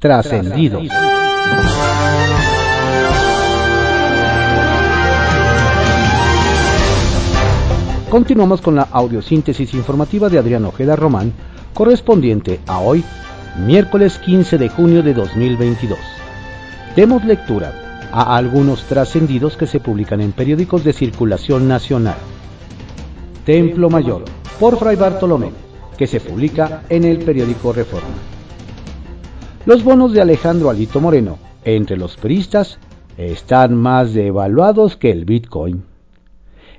Trascendidos. Continuamos con la audiosíntesis informativa de Adrián Ojeda Román, correspondiente a hoy, miércoles 15 de junio de 2022. Demos lectura a algunos trascendidos que se publican en periódicos de circulación nacional. Templo Mayor, por Fray Bartolomé, que se publica en el periódico Reforma. Los bonos de Alejandro Alito Moreno, entre los peristas, están más devaluados que el Bitcoin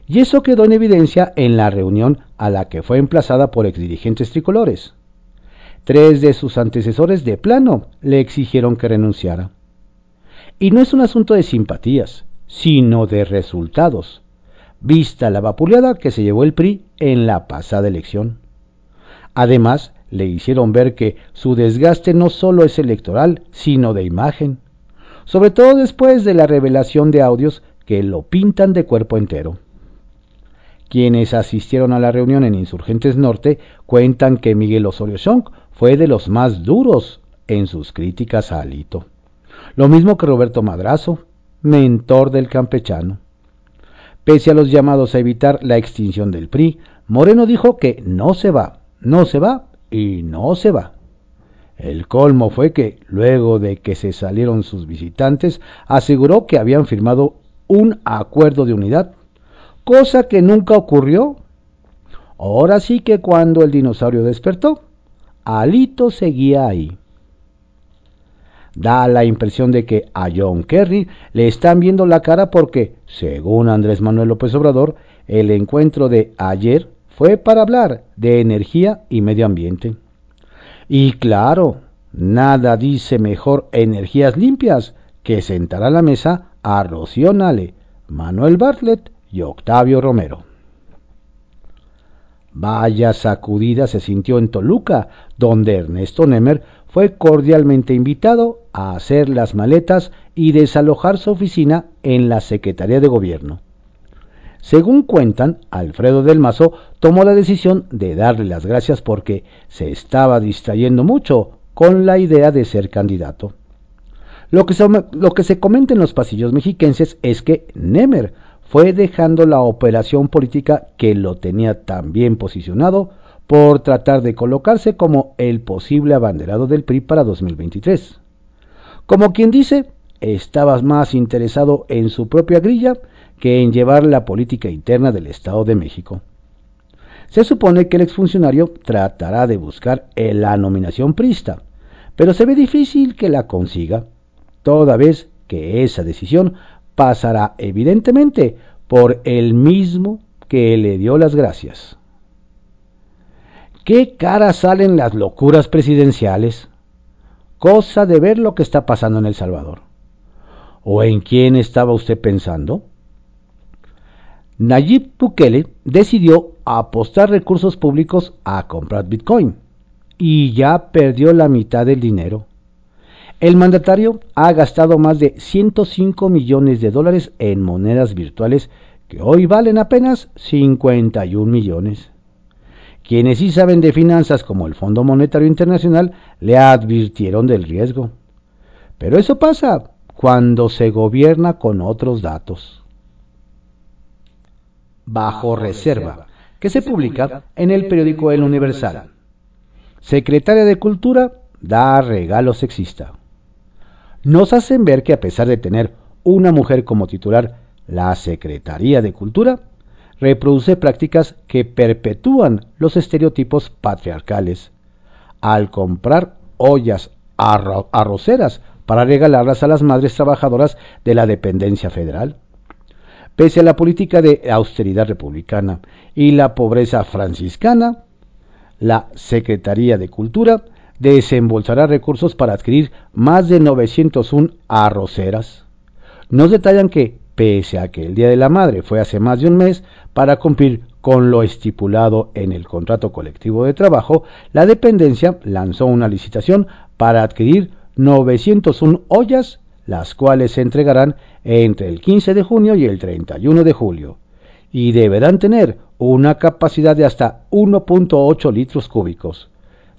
y eso quedó en evidencia en la reunión a la que fue emplazada por exdirigentes tricolores. Tres de sus antecesores de plano le exigieron que renunciara. Y no es un asunto de simpatías, sino de resultados, vista la vapuleada que se llevó el PRI en la pasada elección. Además, le hicieron ver que su desgaste no solo es electoral, sino de imagen, sobre todo después de la revelación de audios que lo pintan de cuerpo entero. Quienes asistieron a la reunión en Insurgentes Norte cuentan que Miguel Osorio Chong fue de los más duros en sus críticas a Alito. Lo mismo que Roberto Madrazo, mentor del campechano. Pese a los llamados a evitar la extinción del PRI, Moreno dijo que no se va, no se va y no se va. El colmo fue que, luego de que se salieron sus visitantes, aseguró que habían firmado un acuerdo de unidad cosa que nunca ocurrió. Ahora sí que cuando el dinosaurio despertó, Alito seguía ahí. Da la impresión de que a John Kerry le están viendo la cara porque, según Andrés Manuel López Obrador, el encuentro de ayer fue para hablar de energía y medio ambiente. Y claro, nada dice mejor energías limpias que sentar a la mesa a Rocío Nale, Manuel Bartlett y Octavio Romero. Vaya sacudida se sintió en Toluca, donde Ernesto Nemer fue cordialmente invitado a hacer las maletas y desalojar su oficina en la Secretaría de Gobierno. Según cuentan, Alfredo del Mazo tomó la decisión de darle las gracias porque se estaba distrayendo mucho con la idea de ser candidato. Lo que, se, lo que se comenta en los pasillos mexiquenses es que Nemer fue dejando la operación política que lo tenía tan bien posicionado por tratar de colocarse como el posible abanderado del PRI para 2023. Como quien dice, estaba más interesado en su propia grilla que en llevar la política interna del Estado de México. Se supone que el exfuncionario tratará de buscar la nominación prista, pero se ve difícil que la consiga, toda vez que esa decisión pasará evidentemente por el mismo que le dio las gracias. ¿Qué cara salen las locuras presidenciales? Cosa de ver lo que está pasando en El Salvador. ¿O en quién estaba usted pensando? Nayib Bukele decidió apostar recursos públicos a comprar Bitcoin y ya perdió la mitad del dinero. El mandatario ha gastado más de 105 millones de dólares en monedas virtuales que hoy valen apenas 51 millones. Quienes sí saben de finanzas como el Fondo Monetario Internacional le advirtieron del riesgo. Pero eso pasa cuando se gobierna con otros datos. Bajo reserva, que se publica en el periódico El Universal. Secretaria de Cultura da regalo sexista nos hacen ver que a pesar de tener una mujer como titular, la Secretaría de Cultura reproduce prácticas que perpetúan los estereotipos patriarcales. Al comprar ollas arroceras para regalarlas a las madres trabajadoras de la dependencia federal. Pese a la política de austeridad republicana y la pobreza franciscana, la Secretaría de Cultura desembolsará recursos para adquirir más de 901 arroceras. Nos detallan que, pese a que el Día de la Madre fue hace más de un mes, para cumplir con lo estipulado en el contrato colectivo de trabajo, la dependencia lanzó una licitación para adquirir 901 ollas, las cuales se entregarán entre el 15 de junio y el 31 de julio, y deberán tener una capacidad de hasta 1.8 litros cúbicos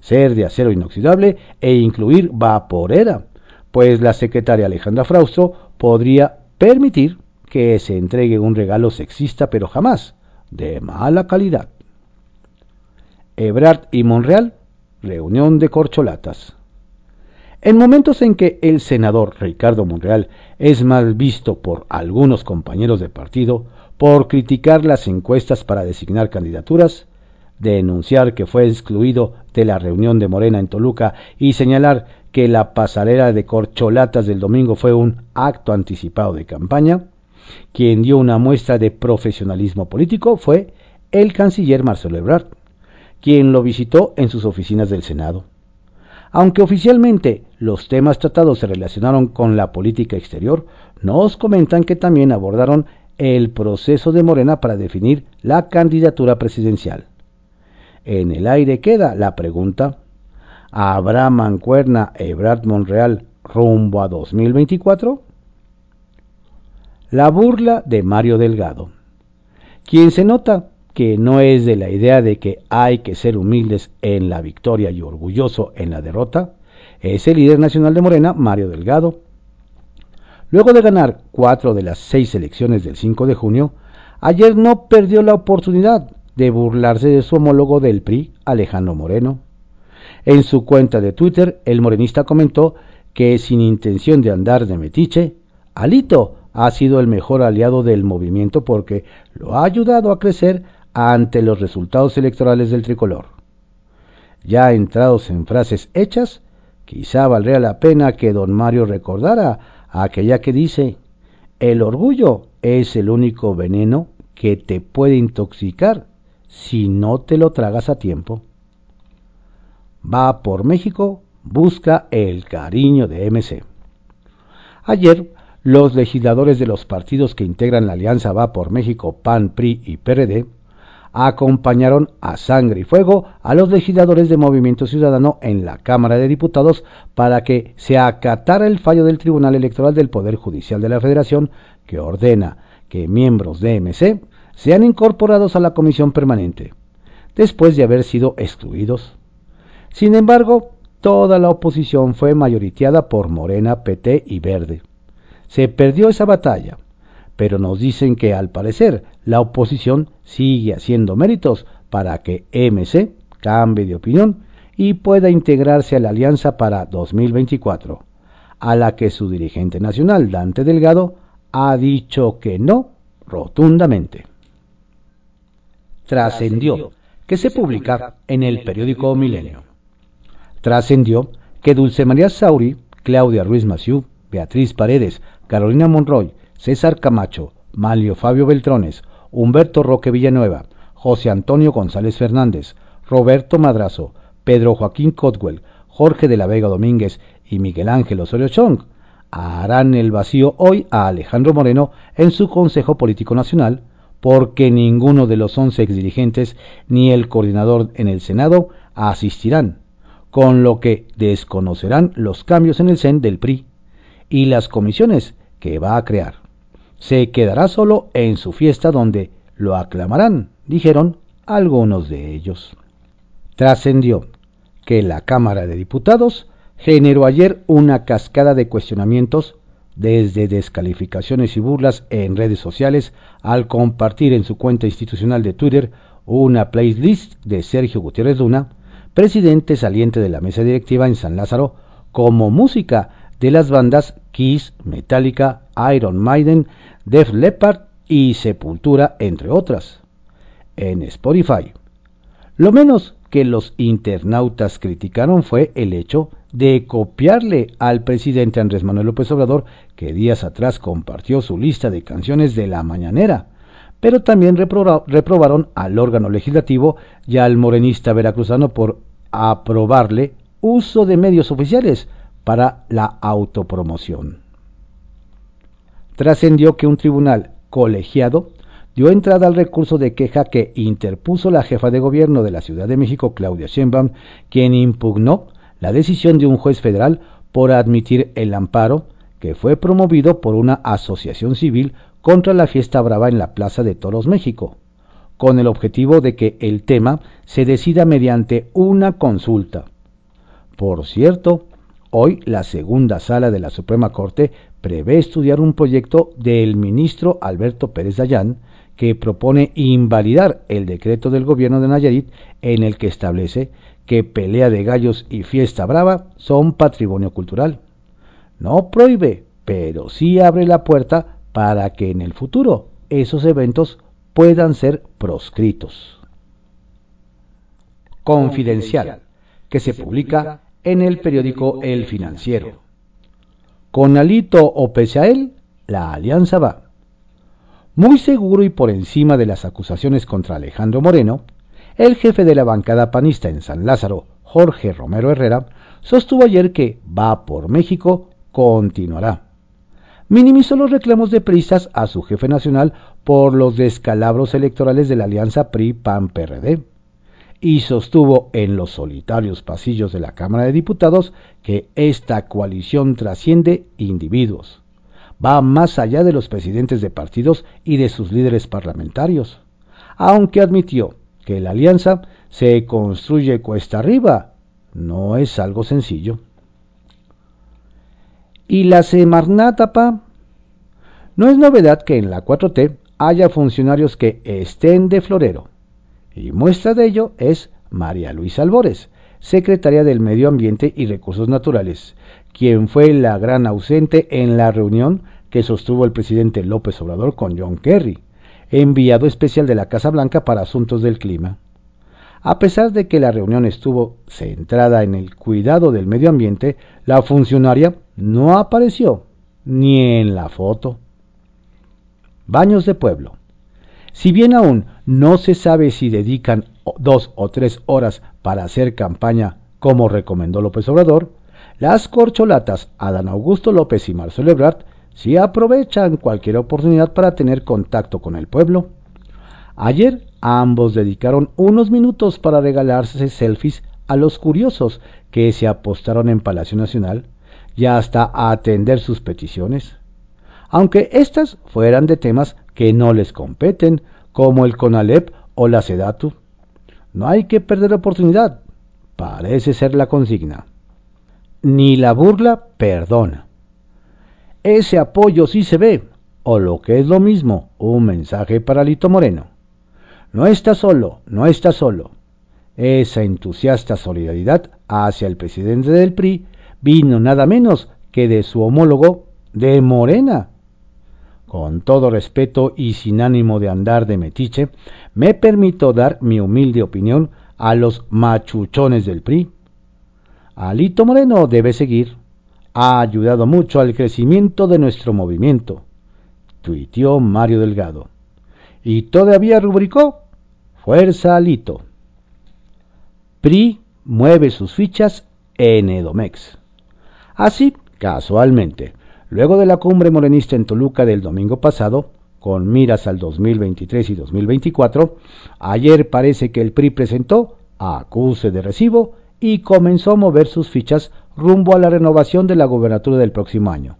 ser de acero inoxidable e incluir vaporera, pues la secretaria Alejandra Frausto podría permitir que se entregue un regalo sexista, pero jamás de mala calidad. Ebrard y Monreal, reunión de corcholatas. En momentos en que el senador Ricardo Monreal es mal visto por algunos compañeros de partido por criticar las encuestas para designar candidaturas, denunciar que fue excluido de la reunión de Morena en Toluca y señalar que la pasarela de corcholatas del domingo fue un acto anticipado de campaña, quien dio una muestra de profesionalismo político fue el canciller Marcelo Ebrard, quien lo visitó en sus oficinas del Senado. Aunque oficialmente los temas tratados se relacionaron con la política exterior, nos comentan que también abordaron el proceso de Morena para definir la candidatura presidencial. En el aire queda la pregunta, ¿habrá mancuerna Ebrard Monreal rumbo a 2024? La burla de Mario Delgado, quien se nota que no es de la idea de que hay que ser humildes en la victoria y orgulloso en la derrota, es el líder nacional de Morena, Mario Delgado. Luego de ganar cuatro de las seis elecciones del 5 de junio, ayer no perdió la oportunidad de burlarse de su homólogo del PRI, Alejandro Moreno. En su cuenta de Twitter, el morenista comentó que sin intención de andar de metiche, Alito ha sido el mejor aliado del movimiento porque lo ha ayudado a crecer ante los resultados electorales del tricolor. Ya entrados en frases hechas, quizá valdría la pena que don Mario recordara aquella que dice, el orgullo es el único veneno que te puede intoxicar si no te lo tragas a tiempo. Va por México, busca el cariño de MC. Ayer, los legisladores de los partidos que integran la alianza Va por México, PAN, PRI y PRD acompañaron a sangre y fuego a los legisladores de Movimiento Ciudadano en la Cámara de Diputados para que se acatara el fallo del Tribunal Electoral del Poder Judicial de la Federación que ordena que miembros de MC sean incorporados a la Comisión Permanente, después de haber sido excluidos. Sin embargo, toda la oposición fue mayoriteada por Morena, PT y Verde. Se perdió esa batalla pero nos dicen que al parecer la oposición sigue haciendo méritos para que MC cambie de opinión y pueda integrarse a la alianza para 2024, a la que su dirigente nacional, Dante Delgado, ha dicho que no rotundamente. Trascendió que se publica en el periódico Milenio. Trascendió que Dulce María Sauri, Claudia Ruiz Maciú, Beatriz Paredes, Carolina Monroy, César Camacho, Malio Fabio Beltrones, Humberto Roque Villanueva, José Antonio González Fernández, Roberto Madrazo, Pedro Joaquín Cotwell, Jorge de la Vega Domínguez y Miguel Ángel Osorio Chong harán el vacío hoy a Alejandro Moreno en su Consejo Político Nacional, porque ninguno de los once exdirigentes ni el coordinador en el Senado asistirán, con lo que desconocerán los cambios en el CEN del PRI y las comisiones que va a crear se quedará solo en su fiesta donde lo aclamarán, dijeron algunos de ellos. Trascendió que la Cámara de Diputados generó ayer una cascada de cuestionamientos desde descalificaciones y burlas en redes sociales al compartir en su cuenta institucional de Twitter una playlist de Sergio Gutiérrez Luna, presidente saliente de la mesa directiva en San Lázaro, como música de las bandas Kiss, Metallica, Iron Maiden, Def Leppard y Sepultura, entre otras, en Spotify. Lo menos que los internautas criticaron fue el hecho de copiarle al presidente Andrés Manuel López Obrador, que días atrás compartió su lista de canciones de la mañanera, pero también reprobaron al órgano legislativo y al morenista veracruzano por aprobarle uso de medios oficiales para la autopromoción trascendió que un tribunal colegiado dio entrada al recurso de queja que interpuso la jefa de gobierno de la Ciudad de México, Claudia Sheinbaum, quien impugnó la decisión de un juez federal por admitir el amparo que fue promovido por una asociación civil contra la fiesta brava en la Plaza de Toros, México, con el objetivo de que el tema se decida mediante una consulta. Por cierto, hoy la segunda sala de la Suprema Corte prevé estudiar un proyecto del ministro Alberto Pérez Dayán que propone invalidar el decreto del gobierno de Nayarit en el que establece que pelea de gallos y fiesta brava son patrimonio cultural. No prohíbe, pero sí abre la puerta para que en el futuro esos eventos puedan ser proscritos. Confidencial, que se publica en el periódico El Financiero. Con Alito o pese a él, la alianza va. Muy seguro y por encima de las acusaciones contra Alejandro Moreno, el jefe de la bancada panista en San Lázaro, Jorge Romero Herrera, sostuvo ayer que va por México continuará. Minimizó los reclamos de prisas a su jefe nacional por los descalabros electorales de la alianza PRI-PAN-PRD y sostuvo en los solitarios pasillos de la Cámara de Diputados que esta coalición trasciende individuos va más allá de los presidentes de partidos y de sus líderes parlamentarios, aunque admitió que la alianza se construye cuesta arriba, no es algo sencillo. ¿Y la Semarnatapa? No es novedad que en la 4T haya funcionarios que estén de florero, y muestra de ello es María Luisa Albores, secretaria del Medio Ambiente y Recursos Naturales, quien fue la gran ausente en la reunión que sostuvo el presidente López Obrador con John Kerry, enviado especial de la Casa Blanca para asuntos del clima. A pesar de que la reunión estuvo centrada en el cuidado del medio ambiente, la funcionaria no apareció ni en la foto. Baños de pueblo. Si bien aún no se sabe si dedican dos o tres horas para hacer campaña como recomendó López Obrador, las corcholatas Adán Augusto López y Marcelo Ebrard sí aprovechan cualquier oportunidad para tener contacto con el pueblo. Ayer ambos dedicaron unos minutos para regalarse selfies a los curiosos que se apostaron en Palacio Nacional y hasta a atender sus peticiones, aunque éstas fueran de temas que no les competen, como el CONALEP o la SEDATU. No hay que perder oportunidad, parece ser la consigna. Ni la burla perdona. Ese apoyo sí se ve, o lo que es lo mismo, un mensaje para Lito Moreno. No está solo, no está solo. Esa entusiasta solidaridad hacia el presidente del PRI vino nada menos que de su homólogo de Morena. Con todo respeto y sin ánimo de andar de metiche, me permito dar mi humilde opinión a los machuchones del PRI. Alito Moreno debe seguir. Ha ayudado mucho al crecimiento de nuestro movimiento, tuiteó Mario Delgado. Y todavía rubricó, Fuerza Alito. PRI mueve sus fichas en Edomex. Así, casualmente, luego de la cumbre morenista en Toluca del domingo pasado, con miras al 2023 y 2024, ayer parece que el PRI presentó acuse de recibo y comenzó a mover sus fichas rumbo a la renovación de la gobernatura del próximo año.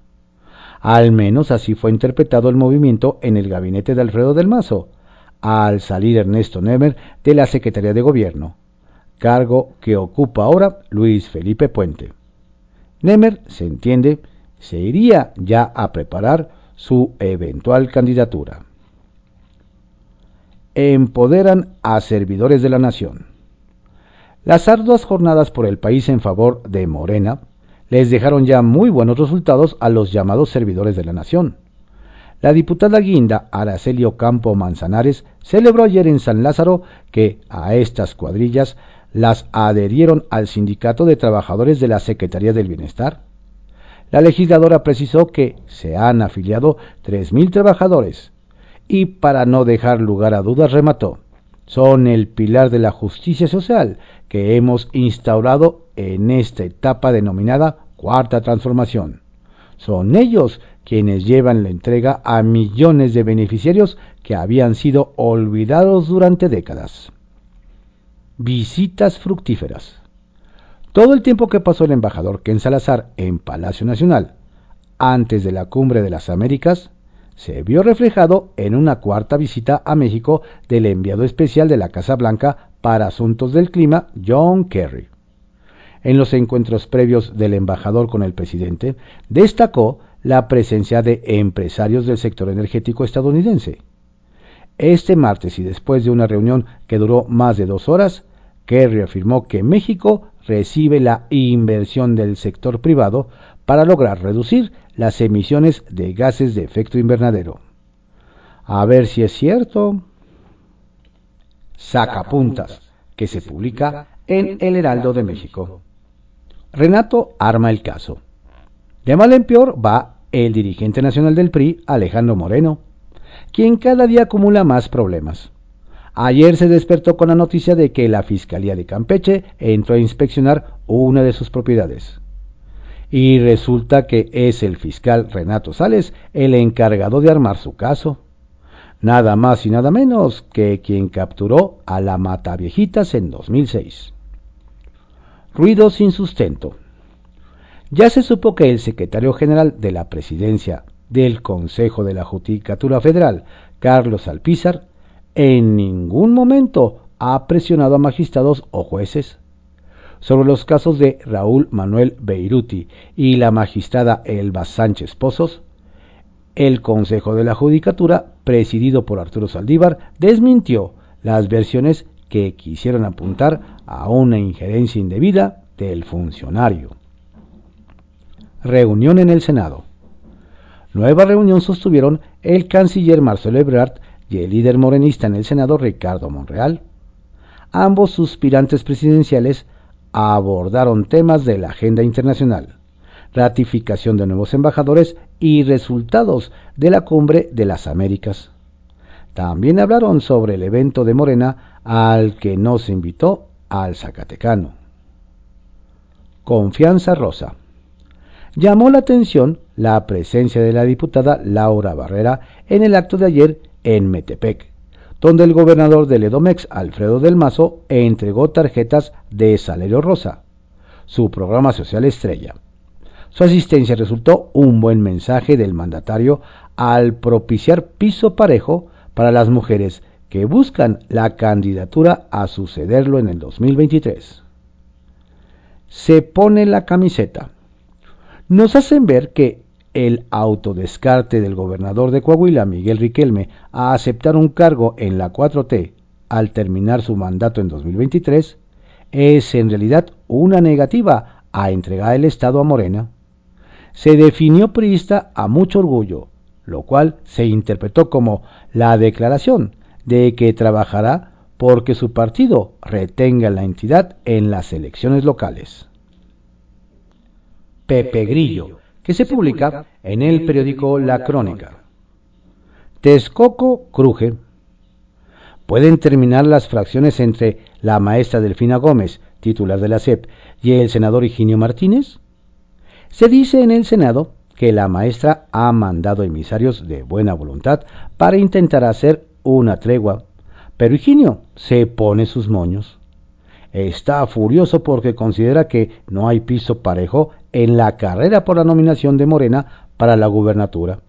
Al menos así fue interpretado el movimiento en el gabinete de Alfredo del Mazo, al salir Ernesto Nemer de la Secretaría de Gobierno, cargo que ocupa ahora Luis Felipe Puente. Nemer, se entiende, se iría ya a preparar su eventual candidatura. Empoderan a servidores de la nación. Las arduas jornadas por el país en favor de Morena les dejaron ya muy buenos resultados a los llamados servidores de la nación. La diputada guinda Araceli Campo Manzanares celebró ayer en San Lázaro que a estas cuadrillas las adherieron al Sindicato de Trabajadores de la Secretaría del Bienestar, la legisladora precisó que se han afiliado 3.000 trabajadores y para no dejar lugar a dudas remató, son el pilar de la justicia social que hemos instaurado en esta etapa denominada cuarta transformación. Son ellos quienes llevan la entrega a millones de beneficiarios que habían sido olvidados durante décadas. Visitas fructíferas. Todo el tiempo que pasó el embajador Ken Salazar en Palacio Nacional antes de la Cumbre de las Américas se vio reflejado en una cuarta visita a México del enviado especial de la Casa Blanca para Asuntos del Clima, John Kerry. En los encuentros previos del embajador con el presidente, destacó la presencia de empresarios del sector energético estadounidense. Este martes y después de una reunión que duró más de dos horas, Kerry afirmó que México recibe la inversión del sector privado para lograr reducir las emisiones de gases de efecto invernadero. A ver si es cierto. Sacapuntas, que se publica en El Heraldo de México. Renato arma el caso. De mal en peor va el dirigente nacional del PRI, Alejandro Moreno, quien cada día acumula más problemas. Ayer se despertó con la noticia de que la Fiscalía de Campeche entró a inspeccionar una de sus propiedades. Y resulta que es el fiscal Renato Sales el encargado de armar su caso. Nada más y nada menos que quien capturó a la Mata Viejitas en 2006. Ruido sin sustento. Ya se supo que el secretario general de la presidencia del Consejo de la Judicatura Federal, Carlos Alpizar, en ningún momento ha presionado a magistrados o jueces. Sobre los casos de Raúl Manuel Beiruti y la magistrada Elba Sánchez Pozos, el Consejo de la Judicatura, presidido por Arturo Saldívar, desmintió las versiones que quisieron apuntar a una injerencia indebida del funcionario. Reunión en el Senado. Nueva reunión sostuvieron el canciller Marcelo Ebrard y el líder morenista en el Senado Ricardo Monreal. Ambos suspirantes presidenciales abordaron temas de la agenda internacional, ratificación de nuevos embajadores y resultados de la cumbre de las Américas. También hablaron sobre el evento de Morena al que no se invitó al Zacatecano. Confianza Rosa. Llamó la atención la presencia de la diputada Laura Barrera en el acto de ayer en Metepec, donde el gobernador del Edomex, Alfredo del Mazo, entregó tarjetas de Salario Rosa, su programa social estrella. Su asistencia resultó un buen mensaje del mandatario al propiciar piso parejo para las mujeres que buscan la candidatura a sucederlo en el 2023 se pone la camiseta. Nos hacen ver que el autodescarte del gobernador de Coahuila, Miguel Riquelme, a aceptar un cargo en la 4T al terminar su mandato en 2023, es en realidad una negativa a entregar el Estado a Morena. Se definió priista a mucho orgullo, lo cual se interpretó como la declaración de que trabajará porque su partido retenga la entidad en las elecciones locales. Pepe Grillo, que se publica en el periódico La Crónica. Texcoco cruje. Pueden terminar las fracciones entre la maestra Delfina Gómez, titular de la SEP, y el senador Higinio Martínez. Se dice en el Senado que la maestra ha mandado emisarios de buena voluntad para intentar hacer una tregua pero Higinio se pone sus moños. Está furioso porque considera que no hay piso parejo en la carrera por la nominación de Morena para la gubernatura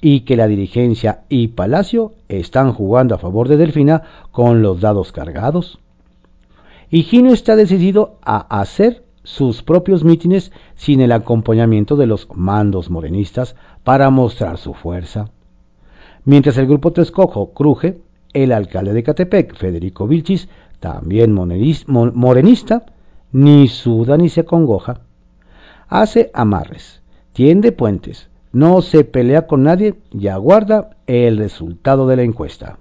y que la dirigencia y Palacio están jugando a favor de Delfina con los dados cargados. Higinio está decidido a hacer sus propios mítines sin el acompañamiento de los mandos morenistas para mostrar su fuerza. Mientras el grupo Texcoco cruje, el alcalde de Catepec, Federico Vilchis, también morenista, ni suda ni se congoja. Hace amarres, tiende puentes, no se pelea con nadie y aguarda el resultado de la encuesta.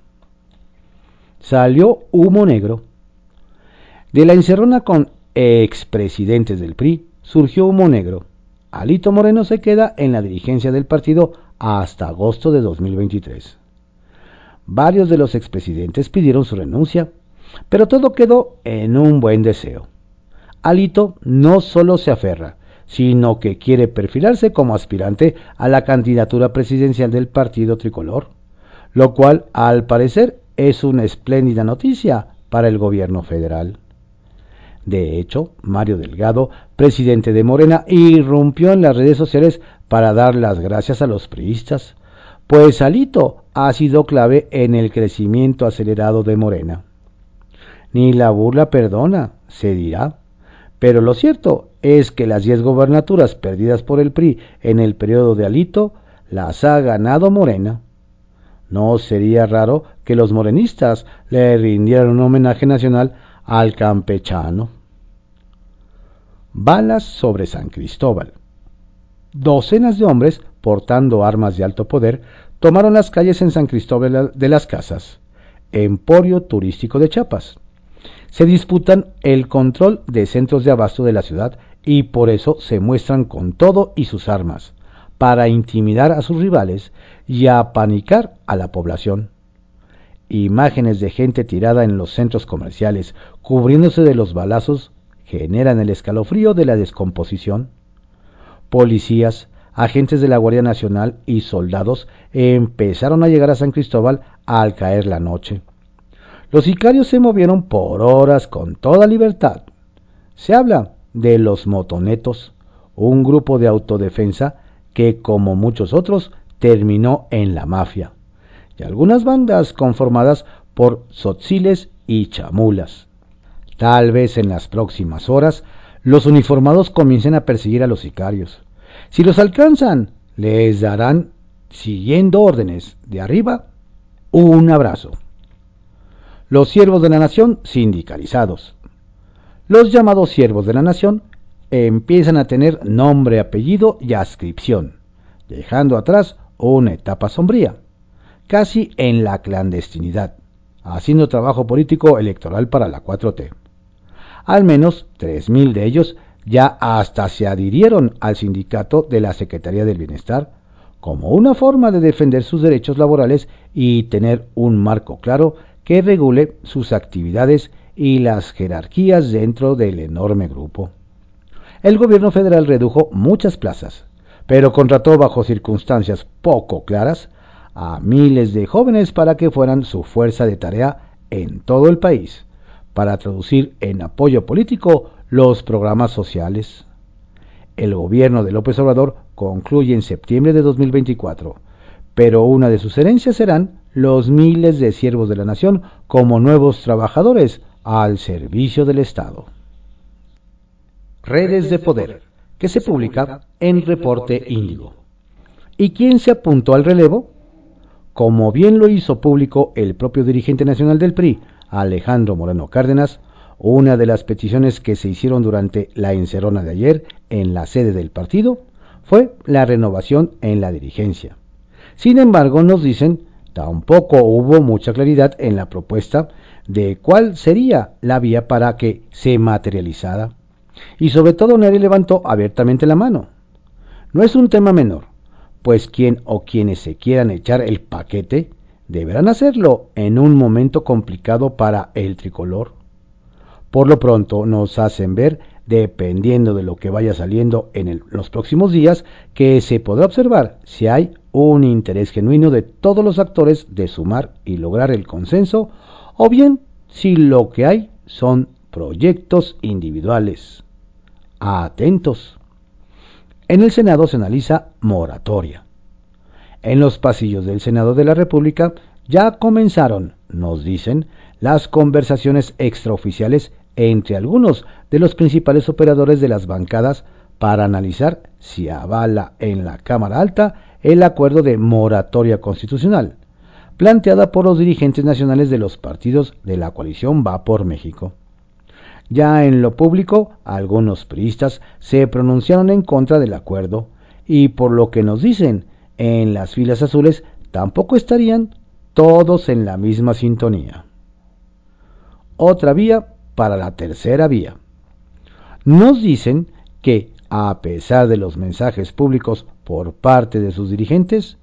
Salió humo negro. De la encerrona con expresidentes del PRI surgió humo negro. Alito Moreno se queda en la dirigencia del partido hasta agosto de 2023. Varios de los expresidentes pidieron su renuncia, pero todo quedó en un buen deseo. Alito no solo se aferra, sino que quiere perfilarse como aspirante a la candidatura presidencial del partido tricolor, lo cual al parecer es una espléndida noticia para el gobierno federal. De hecho, Mario Delgado, presidente de Morena, irrumpió en las redes sociales para dar las gracias a los priistas, pues Alito ha sido clave en el crecimiento acelerado de Morena. Ni la burla perdona, se dirá, Pero lo cierto es que las 10 gobernaturas perdidas por el PRI en el periodo de Alito las ha ganado Morena. No sería raro que los morenistas le rindieran un homenaje nacional al campechano. Balas sobre San Cristóbal. Docenas de hombres, portando armas de alto poder, tomaron las calles en San Cristóbal de las Casas, emporio turístico de Chiapas. Se disputan el control de centros de abasto de la ciudad y por eso se muestran con todo y sus armas, para intimidar a sus rivales y apanicar a la población. Imágenes de gente tirada en los centros comerciales, cubriéndose de los balazos, generan el escalofrío de la descomposición. Policías, agentes de la Guardia Nacional y soldados empezaron a llegar a San Cristóbal al caer la noche. Los sicarios se movieron por horas con toda libertad. Se habla de los motonetos, un grupo de autodefensa que, como muchos otros, terminó en la mafia, y algunas bandas conformadas por sotziles y chamulas. Tal vez en las próximas horas los uniformados comiencen a perseguir a los sicarios. Si los alcanzan, les darán, siguiendo órdenes de arriba, un abrazo. Los siervos de la nación sindicalizados. Los llamados siervos de la nación empiezan a tener nombre, apellido y ascripción, dejando atrás una etapa sombría, casi en la clandestinidad, haciendo trabajo político electoral para la 4T. Al menos 3.000 de ellos ya hasta se adhirieron al sindicato de la Secretaría del Bienestar como una forma de defender sus derechos laborales y tener un marco claro que regule sus actividades y las jerarquías dentro del enorme grupo. El gobierno federal redujo muchas plazas, pero contrató bajo circunstancias poco claras a miles de jóvenes para que fueran su fuerza de tarea en todo el país, para traducir en apoyo político los programas sociales. El gobierno de López Obrador concluye en septiembre de 2024, pero una de sus herencias serán los miles de siervos de la nación como nuevos trabajadores al servicio del Estado. Redes de Poder, que se publica en Reporte Índigo. ¿Y quién se apuntó al relevo? Como bien lo hizo público el propio dirigente nacional del PRI, Alejandro Moreno Cárdenas, una de las peticiones que se hicieron durante la encerrona de ayer en la sede del partido fue la renovación en la dirigencia. Sin embargo, nos dicen, tampoco hubo mucha claridad en la propuesta de cuál sería la vía para que se materializara. Y sobre todo nadie levantó abiertamente la mano. No es un tema menor, pues quien o quienes se quieran echar el paquete deberán hacerlo en un momento complicado para el tricolor. Por lo pronto nos hacen ver, dependiendo de lo que vaya saliendo en los próximos días, que se podrá observar si hay un interés genuino de todos los actores de sumar y lograr el consenso, o bien si lo que hay son proyectos individuales. Atentos. En el Senado se analiza moratoria. En los pasillos del Senado de la República ya comenzaron, nos dicen, las conversaciones extraoficiales entre algunos de los principales operadores de las bancadas para analizar si avala en la Cámara Alta el acuerdo de moratoria constitucional, planteada por los dirigentes nacionales de los partidos de la coalición Va por México. Ya en lo público, algunos priistas se pronunciaron en contra del acuerdo y por lo que nos dicen, en las filas azules tampoco estarían todos en la misma sintonía. Otra vía para la tercera vía. Nos dicen que, a pesar de los mensajes públicos por parte de sus dirigentes,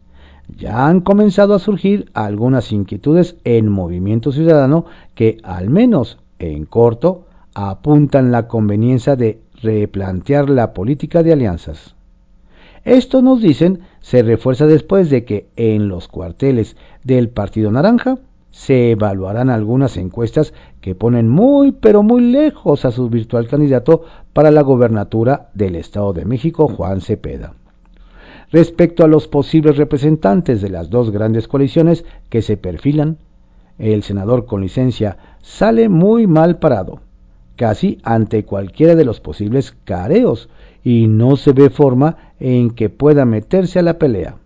ya han comenzado a surgir algunas inquietudes en Movimiento Ciudadano que, al menos en corto, apuntan la conveniencia de replantear la política de alianzas. Esto nos dicen se refuerza después de que en los cuarteles del Partido Naranja se evaluarán algunas encuestas que ponen muy pero muy lejos a su virtual candidato para la gobernatura del Estado de México, Juan Cepeda. Respecto a los posibles representantes de las dos grandes coaliciones que se perfilan, el senador con licencia sale muy mal parado casi ante cualquiera de los posibles careos y no se ve forma en que pueda meterse a la pelea.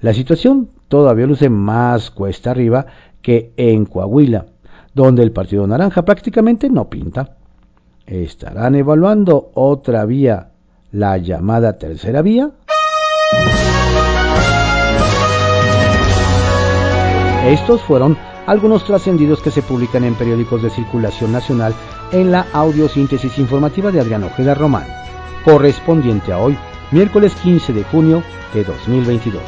La situación todavía luce más cuesta arriba que en Coahuila, donde el Partido Naranja prácticamente no pinta. ¿Estarán evaluando otra vía, la llamada tercera vía? Estos fueron algunos trascendidos que se publican en periódicos de circulación nacional en la audiosíntesis informativa de Adrián Ojeda Román, correspondiente a hoy, miércoles 15 de junio de 2022.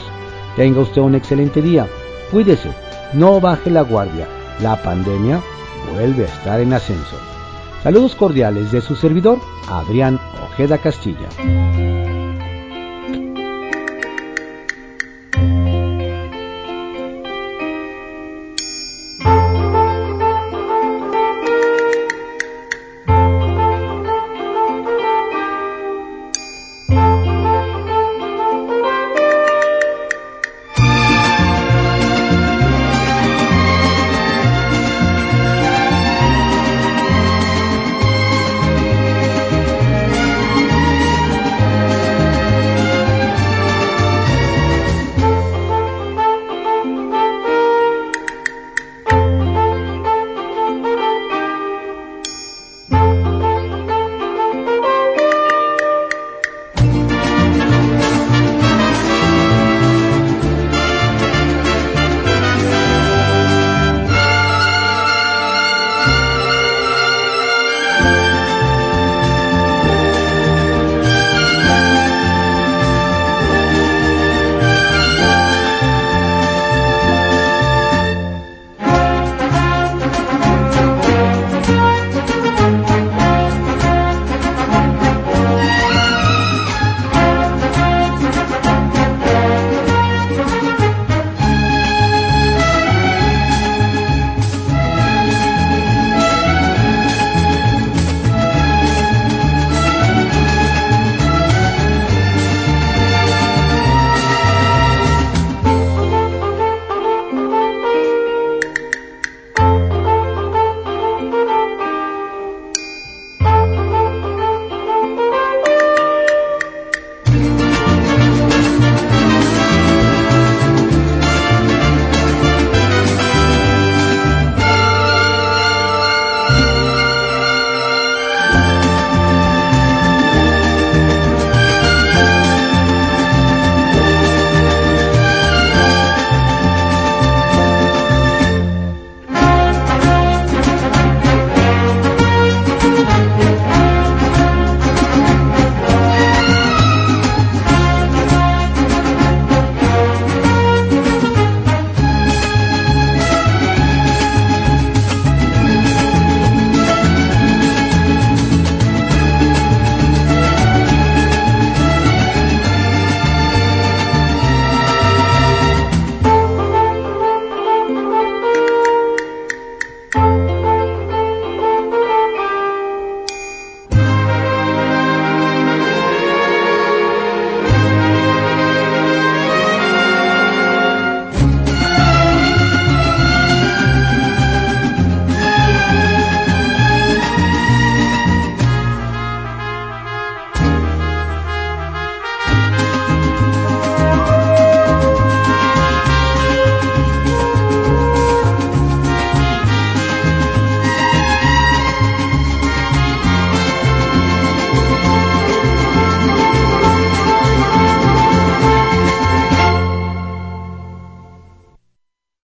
Tenga usted un excelente día, cuídese, no baje la guardia, la pandemia vuelve a estar en ascenso. Saludos cordiales de su servidor, Adrián Ojeda Castilla.